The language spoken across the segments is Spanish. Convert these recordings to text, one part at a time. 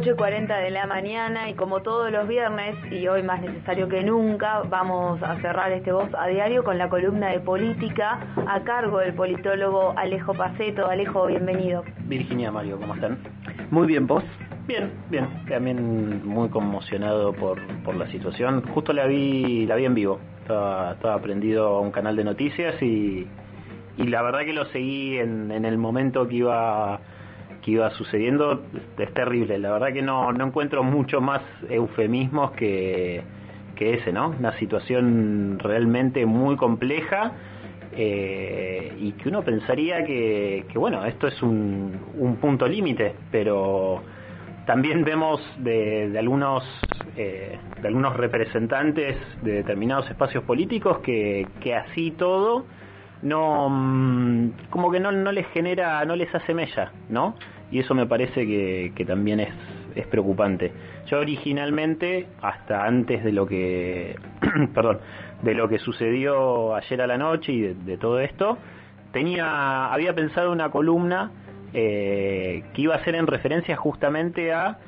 8 y 40 de la mañana y como todos los viernes y hoy más necesario que nunca, vamos a cerrar este Voz a Diario con la columna de política a cargo del politólogo Alejo Paceto. Alejo, bienvenido. Virginia, Mario, ¿cómo están? Muy bien, ¿vos? Bien, bien. También muy conmocionado por, por la situación. Justo la vi, la vi en vivo. Estaba, estaba prendido a un canal de noticias y, y la verdad que lo seguí en, en el momento que iba que iba sucediendo es terrible. La verdad que no, no encuentro mucho más eufemismos que, que ese, ¿no? Una situación realmente muy compleja eh, y que uno pensaría que, que bueno, esto es un, un punto límite, pero también vemos de, de algunos eh, de algunos representantes de determinados espacios políticos que, que así todo no mm, como que no, no les genera, no les hace mella, ¿no? Y eso me parece que, que también es, es preocupante. Yo originalmente, hasta antes de lo que, perdón, de lo que sucedió ayer a la noche y de, de todo esto, tenía, había pensado una columna eh, que iba a ser en referencia justamente a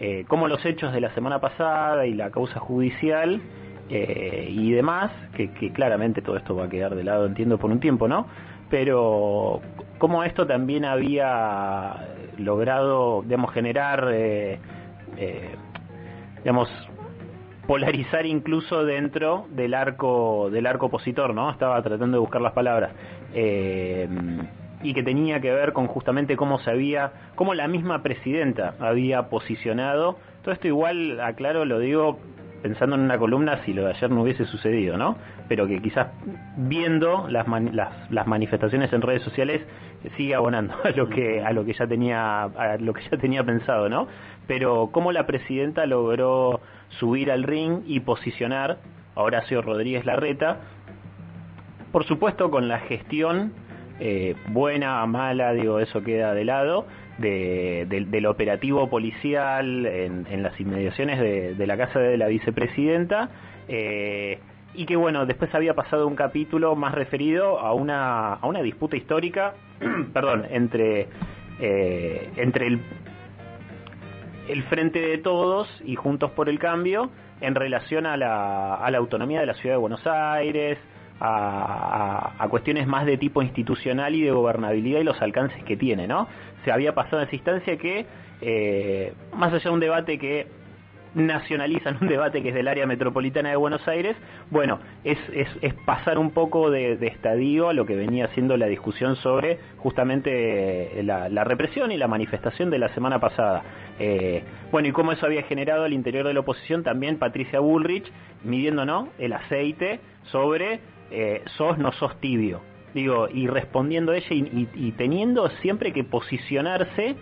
eh, cómo los hechos de la semana pasada y la causa judicial eh, y demás, que, que, claramente todo esto va a quedar de lado, entiendo, por un tiempo, ¿no? Pero cómo esto también había logrado, digamos, generar, eh, eh, digamos, polarizar incluso dentro del arco del arco opositor, ¿no? Estaba tratando de buscar las palabras. Eh, y que tenía que ver con justamente cómo se había, cómo la misma presidenta había posicionado. Todo esto igual, aclaro, lo digo pensando en una columna si lo de ayer no hubiese sucedido, ¿no? Pero que quizás viendo las, man, las, las manifestaciones en redes sociales sigue abonando a lo que a lo que ya tenía a lo que ya tenía pensado, ¿no? Pero cómo la presidenta logró subir al ring y posicionar a Horacio Rodríguez Larreta, por supuesto con la gestión eh, buena, mala, digo, eso queda de lado, de, de, del operativo policial en, las inmediaciones de, de, la casa de la vicepresidenta. Eh, y que bueno, después había pasado un capítulo más referido a una, a una disputa histórica, perdón, entre, eh, entre el, el Frente de Todos y Juntos por el Cambio en relación a la, a la autonomía de la Ciudad de Buenos Aires, a, a, cuestiones más de tipo institucional y de gobernabilidad y los alcances que tiene, ¿no? Se había pasado en esa instancia que, eh, más allá de un debate que nacionalizan un debate que es del área metropolitana de Buenos Aires, bueno, es, es, pasar un poco de, estadio a lo que venía siendo la discusión sobre justamente la, la represión y la manifestación de la semana pasada. Eh, bueno, y cómo eso había generado al interior de la oposición también Patricia Bullrich midiendo ¿no? el aceite sobre eh, sos no sos tibio. Digo, y respondiendo ella y, y, y teniendo siempre que posicionarse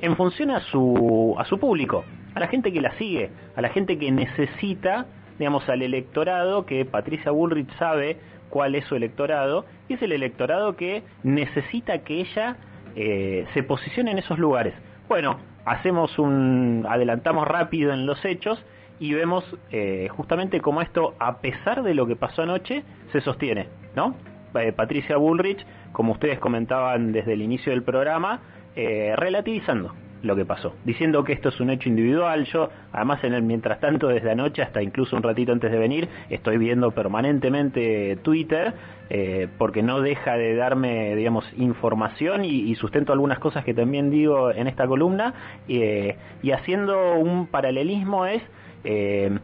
en función a su, a su público a la gente que la sigue, a la gente que necesita, digamos, al electorado, que Patricia Bullrich sabe cuál es su electorado, y es el electorado que necesita que ella eh, se posicione en esos lugares. Bueno, hacemos un, adelantamos rápido en los hechos y vemos eh, justamente cómo esto, a pesar de lo que pasó anoche, se sostiene, ¿no? Eh, Patricia Bullrich, como ustedes comentaban desde el inicio del programa, eh, relativizando, lo que pasó, diciendo que esto es un hecho individual. Yo, además, en el mientras tanto, desde anoche hasta incluso un ratito antes de venir, estoy viendo permanentemente Twitter, eh, porque no deja de darme, digamos, información y, sustento algunas cosas que también digo en esta columna, eh, y haciendo un paralelismo es, eh,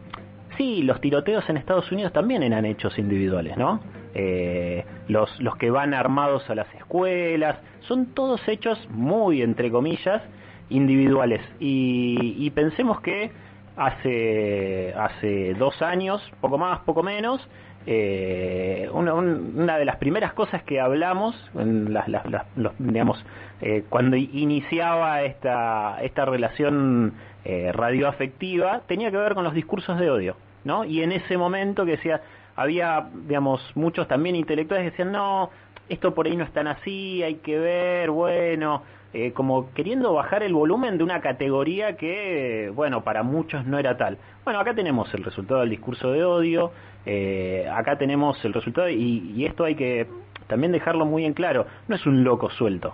sí, los tiroteos en Estados Unidos también eran hechos individuales, ¿no? Eh, los, que van armados a las escuelas, son todos hechos muy, entre comillas, individuales. Y, y, pensemos que hace, hace dos años, poco más, poco menos, eh, una, de las primeras cosas que hablamos, en las, las, digamos, eh, cuando iniciaba esta, esta relación eh, radioafectiva, tenía que ver con los discursos de odio. ¿no? Y en ese momento que decía, había, digamos, muchos también intelectuales que decían, no, esto por ahí no es tan así, hay que ver, bueno, eh, como queriendo bajar el volumen de una categoría que, bueno, para muchos no era tal. Bueno, acá tenemos el resultado del discurso de odio, eh, acá tenemos el resultado, y, y, esto hay que también dejarlo muy en claro, no es un loco suelto.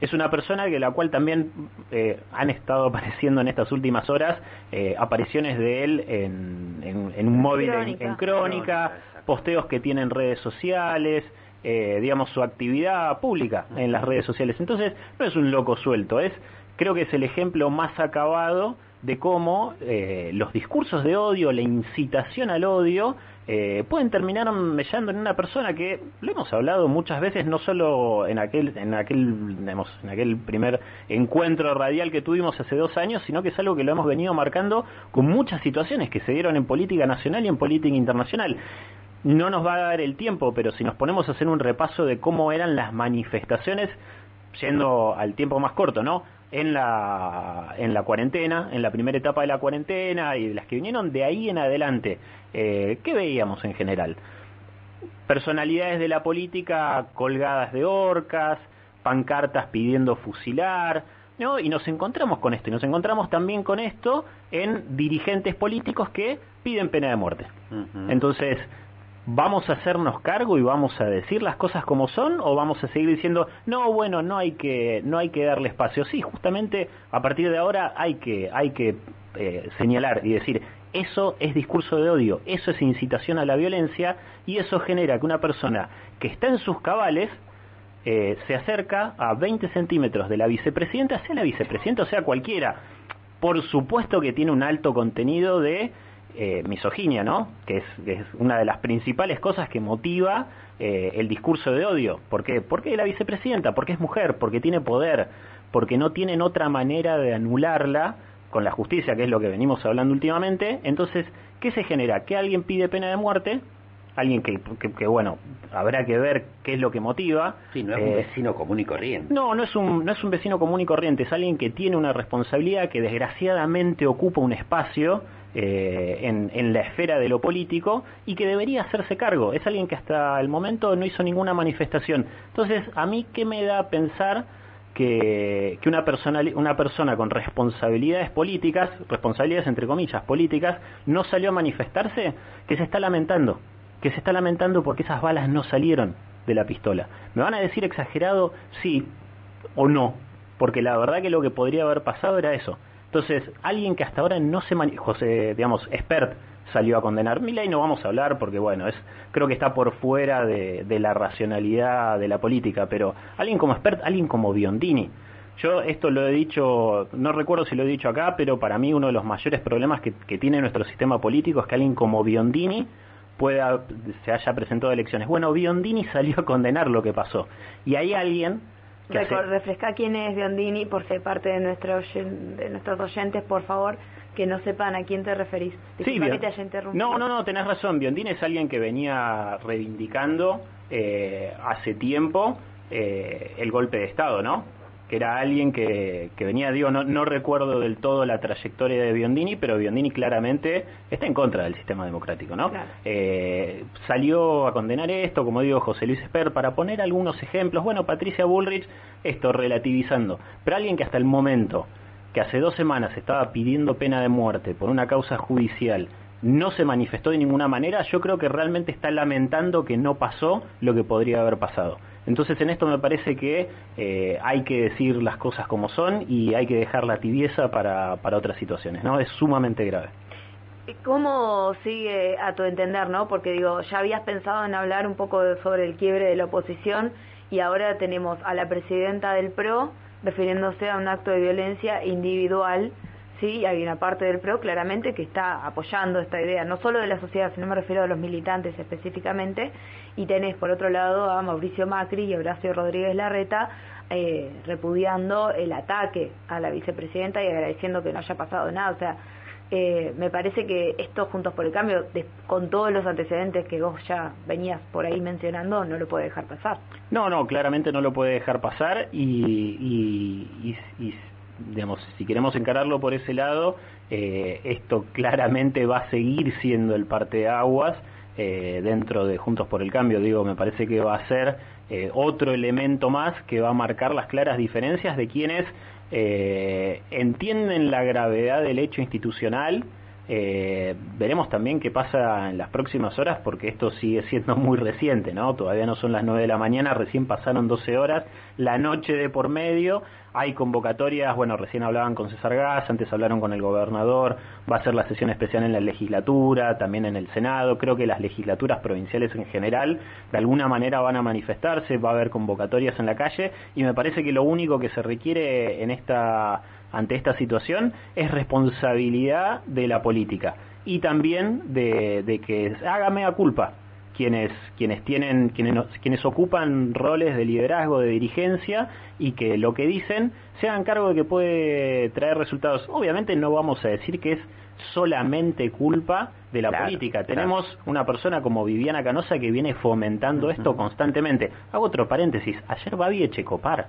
es una persona que la cual también eh, han estado apareciendo en estas últimas horas eh, apariciones de él en, en, un móvil en, crónica, posteos que tienen redes sociales, eh, digamos su actividad pública en las redes sociales. Entonces no es un loco suelto, es creo que es el ejemplo más acabado de cómo eh, los discursos de odio, la incitación al odio, eh, pueden terminar mellando en una persona que lo hemos hablado muchas veces, no solo en aquel, en aquel, en aquel primer encuentro radial que tuvimos hace dos años, sino que es algo que lo hemos venido marcando con muchas situaciones que se dieron en política nacional y en política internacional. No nos va a dar el tiempo, pero si nos ponemos a hacer un repaso de cómo eran las manifestaciones, yendo al tiempo más corto, ¿no? en la, en la cuarentena, en la primera etapa de la cuarentena y de las que vinieron de ahí en adelante. Eh, ¿Qué veíamos en general? Personalidades de la política colgadas de orcas, pancartas pidiendo fusilar, ¿no? Y nos encontramos con esto, y nos encontramos también con esto en dirigentes políticos que piden pena de muerte. Entonces, ¿Vamos a hacernos cargo y vamos a decir las cosas como son o vamos a seguir diciendo, no, bueno, no hay que, no hay que darle espacio? Sí, justamente a partir de ahora hay que, hay que eh, señalar y decir, eso es discurso de odio, eso es incitación a la violencia y eso genera que una persona que está en sus cabales eh, se acerca a 20 centímetros de la vicepresidenta, sea la vicepresidenta o sea cualquiera. Por supuesto que tiene un alto contenido de eh, misoginia, ¿no? Que es, es, una de las principales cosas que motiva eh, el discurso de odio. ¿Por qué? Porque la vicepresidenta, porque es mujer, porque tiene poder, porque no tienen otra manera de anularla con la justicia, que es lo que venimos hablando últimamente. Entonces, ¿qué se genera? Que alguien pide pena de muerte, alguien que, que, bueno, habrá que ver qué es lo que motiva. Sí, no es un eh, vecino común y corriente. No, no es, un, no es un vecino común y corriente, es alguien que tiene una responsabilidad, que desgraciadamente ocupa un espacio eh, en, en, la esfera de lo político y que debería hacerse cargo. Es alguien que hasta el momento no hizo ninguna manifestación. Entonces, ¿a mí qué me da a pensar que, que una, persona, una persona con responsabilidades políticas, responsabilidades entre comillas políticas, no salió a manifestarse? Que se está lamentando. Que se está lamentando porque esas balas no salieron de la pistola. ¿Me van a decir exagerado? Sí o no. Porque la verdad que lo que podría haber pasado era eso entonces, alguien que hasta ahora no se José, digamos, expert salió a condenar y no vamos a hablar porque bueno, es creo que está por fuera de, la racionalidad de la política, pero alguien como expert, alguien como Biondini. Yo esto lo he dicho, no recuerdo si lo he dicho acá, pero para mí uno de los mayores problemas que, tiene nuestro sistema político es que alguien como Biondini pueda se haya presentado a elecciones. Bueno, Biondini salió a condenar lo que pasó. Y hay alguien refresca quién es Biondini por ser parte de, nuestro, de nuestros oyentes, por favor, que no sepan a quién te referís. Sí, no, no, no, tenés razón. Biondini es alguien que venía reivindicando eh, hace tiempo eh, el golpe de Estado, ¿no? Que era alguien que, que venía, digo, no, no recuerdo del todo la trayectoria de Biondini, pero Biondini claramente está en contra del sistema democrático, ¿no? Eh, salió a condenar esto, como digo, José Luis Esper, para poner algunos ejemplos. Bueno, Patricia Bullrich, esto relativizando, pero alguien que hasta el momento, que hace dos semanas estaba pidiendo pena de muerte por una causa judicial, no se manifestó de ninguna manera, yo creo que realmente está lamentando que no pasó lo que podría haber pasado. Entonces en esto me parece que eh, hay que decir las cosas como son y hay que dejar la tibieza para, para otras situaciones, ¿no? Es sumamente grave. ¿Cómo sigue a tu entender, no? Porque digo, ya habías pensado en hablar un poco sobre el quiebre de la oposición y ahora tenemos a la presidenta del PRO refiriéndose a un acto de violencia individual sí, hay una parte del PRO claramente que está apoyando esta idea, no solo de la sociedad, sino me refiero a los militantes específicamente, y tenés por otro lado a Mauricio Macri y Horacio Rodríguez Larreta eh, repudiando el ataque a la vicepresidenta y agradeciendo que no haya pasado nada, o sea, eh, me parece que esto Juntos por el Cambio, con todos los antecedentes que vos ya venías por ahí mencionando, no lo puede dejar pasar. No, no, claramente no lo puede dejar pasar y, y, y digamos, si queremos encararlo por ese lado, eh, esto claramente va a seguir siendo el parteaguas eh, dentro de Juntos por el Cambio. Digo, me parece que va a ser eh, otro elemento más que va a marcar las claras diferencias de quienes entienden la gravedad del hecho institucional, Eh, veremos también qué pasa en las próximas horas porque esto sigue siendo muy reciente, ¿no? Todavía no son las 9 de la mañana, recién pasaron 12 horas, la noche de por medio, hay convocatorias, bueno, recién hablaban con César Gas, antes hablaron con el gobernador, va a ser la sesión especial en la legislatura, también en el Senado, creo que las legislaturas provinciales en general de alguna manera van a manifestarse, va a haber convocatorias en la calle y me parece que lo único que se requiere en esta ante esta situación es responsabilidad de la política y también de, de que haga mea culpa quienes quienes tienen quienes quienes ocupan roles de liderazgo de dirigencia y que lo que dicen se hagan cargo de que puede traer resultados obviamente no vamos a decir que es solamente culpa de la política. Tenemos una persona como Viviana Canosa que viene fomentando esto constantemente. Hago otro paréntesis. Ayer Babi Echecopar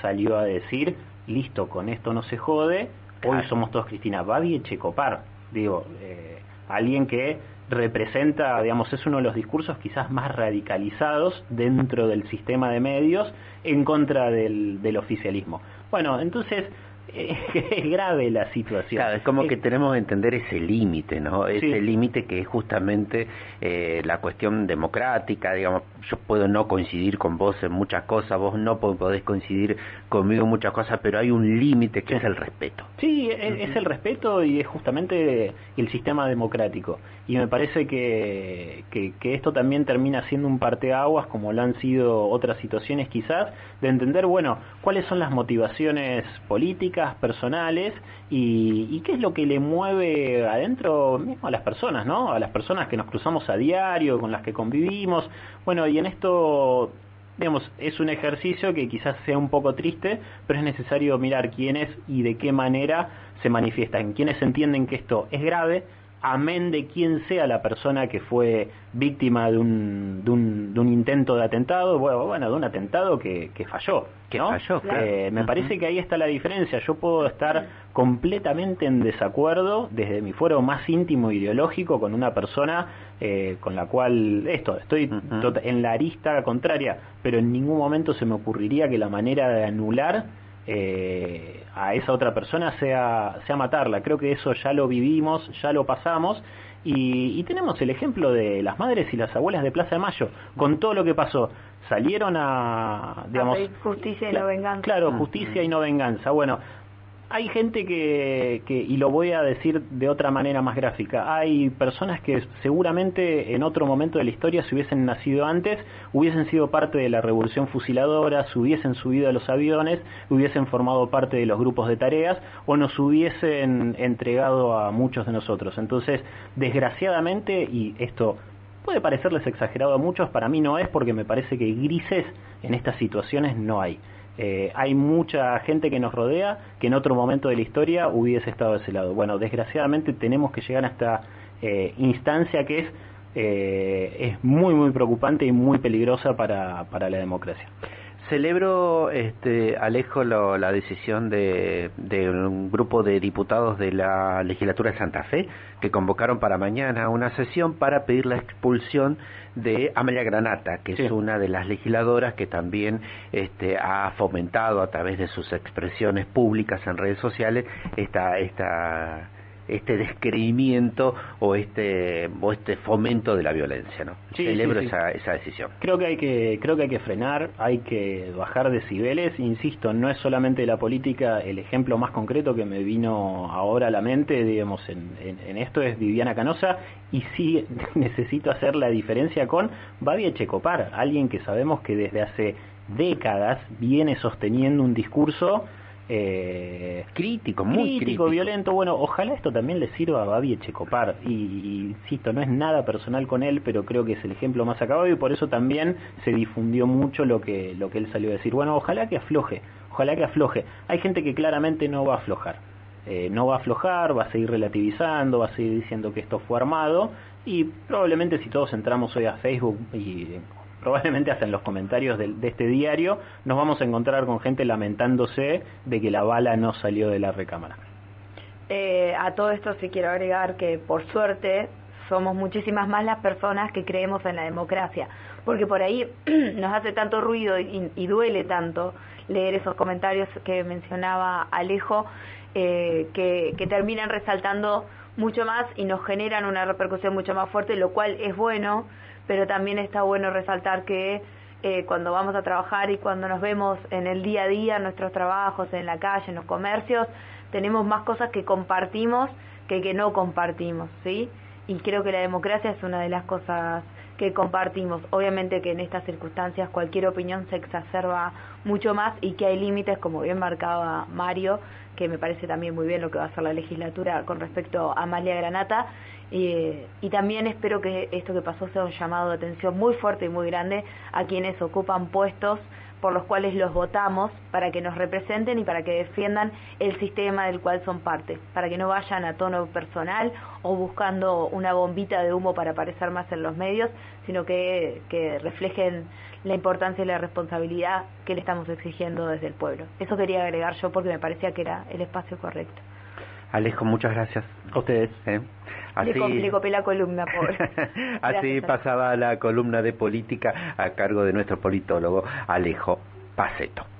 salió a decir listo, con esto no se jode, hoy somos todos Cristina. Babi Echecopar, digo, eh, alguien que representa, digamos, es uno de los discursos quizás más radicalizados dentro del sistema de medios en contra del, del oficialismo. Bueno, entonces es grave la situación. Claro, es como que tenemos que entender ese límite, ¿no? Ese límite que es justamente eh, la cuestión democrática, digamos, yo puedo no coincidir con vos en muchas cosas, vos no podés coincidir conmigo en muchas cosas, pero hay un límite que es el respeto. Sí, es, el respeto y es justamente el sistema democrático. Y me parece que, que, que esto también termina siendo un parteaguas, como lo han sido otras situaciones quizás, de entender, bueno, cuáles son las motivaciones políticas, personales y, qué es lo que le mueve adentro mismo a las personas, ¿no? A las personas que nos cruzamos a diario, con las que convivimos. Bueno, y en esto digamos, es un ejercicio que quizás sea un poco triste, pero es necesario mirar quiénes y de qué manera se manifiestan, quiénes entienden que esto es grave, amén de quién sea la persona que fue víctima de un, de un, de un intento de atentado, bueno, bueno, de un atentado que, que falló. Que falló, eh, me parece que ahí está la diferencia. Yo puedo estar completamente en desacuerdo desde mi fuero más íntimo ideológico con una persona eh, con la cual esto estoy en la arista contraria, pero en ningún momento se me ocurriría que la manera de anular eh, a esa otra persona sea, sea matarla. Creo que eso ya lo vivimos, ya lo pasamos. Y, y, tenemos el ejemplo de las madres y las abuelas de Plaza de Mayo, con todo lo que pasó. Salieron a, digamos... justicia y no venganza. Claro, justicia y no venganza. Bueno, hay gente que, que, y lo voy a decir de otra manera más gráfica, hay personas que seguramente en otro momento de la historia, si hubiesen nacido antes, hubiesen sido parte de la revolución fusiladora, se hubiesen subido a los aviones, hubiesen formado parte de los grupos de tareas o nos hubiesen entregado a muchos de nosotros. Entonces, desgraciadamente, y esto puede parecerles exagerado a muchos, para mí no es porque me parece que grises en estas situaciones no hay. Eh, hay mucha gente que nos rodea que en otro momento de la historia hubiese estado de ese lado. Bueno, desgraciadamente tenemos que llegar a esta eh, instancia que es, eh, es muy, muy preocupante y muy peligrosa para, para la democracia. Celebro, este, Alejo, la decisión de, un grupo de diputados de la legislatura de Santa Fe que convocaron para mañana una sesión para pedir la expulsión de Amalia Granata, que es una de las legisladoras que también este, ha fomentado a través de sus expresiones públicas en redes sociales esta, esta este descreimiento o este o este fomento de la violencia no celebro Esa, esa decisión. Creo que hay que creo que hay que frenar hay que bajar decibeles. Insisto no es solamente la política. El ejemplo más concreto que me vino ahora a la mente digamos en, en, esto es Viviana Canosa y sí necesito hacer la diferencia con Babi Echecopar alguien que sabemos que desde hace décadas viene sosteniendo un discurso eh, crítico, muy crítico, violento. Bueno, ojalá esto también le sirva a Babi Echecopar. Y, insisto, no es nada personal con él, pero creo que es el ejemplo más acabado y por eso también se difundió mucho lo que, lo que él salió a decir. Bueno, ojalá que afloje, ojalá que afloje. Hay gente que claramente no va a aflojar. Eh, no va a aflojar, va a seguir relativizando, va a seguir diciendo que esto fue armado y probablemente si todos entramos hoy a Facebook y probablemente hasta en los comentarios de, este diario, nos vamos a encontrar con gente lamentándose de que la bala no salió de la recámara. Eh, a todo esto sí quiero agregar que por suerte somos muchísimas más las personas que creemos en la democracia, porque por ahí nos hace tanto ruido y, duele tanto leer esos comentarios que mencionaba Alejo, eh, que terminan resaltando mucho más y nos generan una repercusión mucho más fuerte, lo cual es bueno, pero también está bueno resaltar que eh, cuando vamos a trabajar y cuando nos vemos en el día a día, en nuestros trabajos, en la calle, en los comercios, tenemos más cosas que compartimos que que no compartimos, ¿sí? Y creo que la democracia es una de las cosas que compartimos. Obviamente que en estas circunstancias cualquier opinión se exacerba mucho más y que hay límites, como bien marcaba Mario, que me parece también muy bien lo que va a hacer la legislatura con respecto a Amalia Granata. Y también espero que esto que pasó sea un llamado de atención muy fuerte y muy grande a quienes ocupan puestos por los cuales los votamos para que nos representen y para que defiendan el sistema del cual son parte, para que no vayan a tono personal o buscando una bombita de humo para aparecer más en los medios, sino que, que reflejen la importancia y la responsabilidad que le estamos exigiendo desde el pueblo. Eso quería agregar yo porque me parecía que era el espacio correcto. Alejo, muchas gracias. A ustedes. ¿Eh? Así, le, copé la columna, pobre. Así pasaba la columna de política a cargo de nuestro politólogo Alejo Paceto.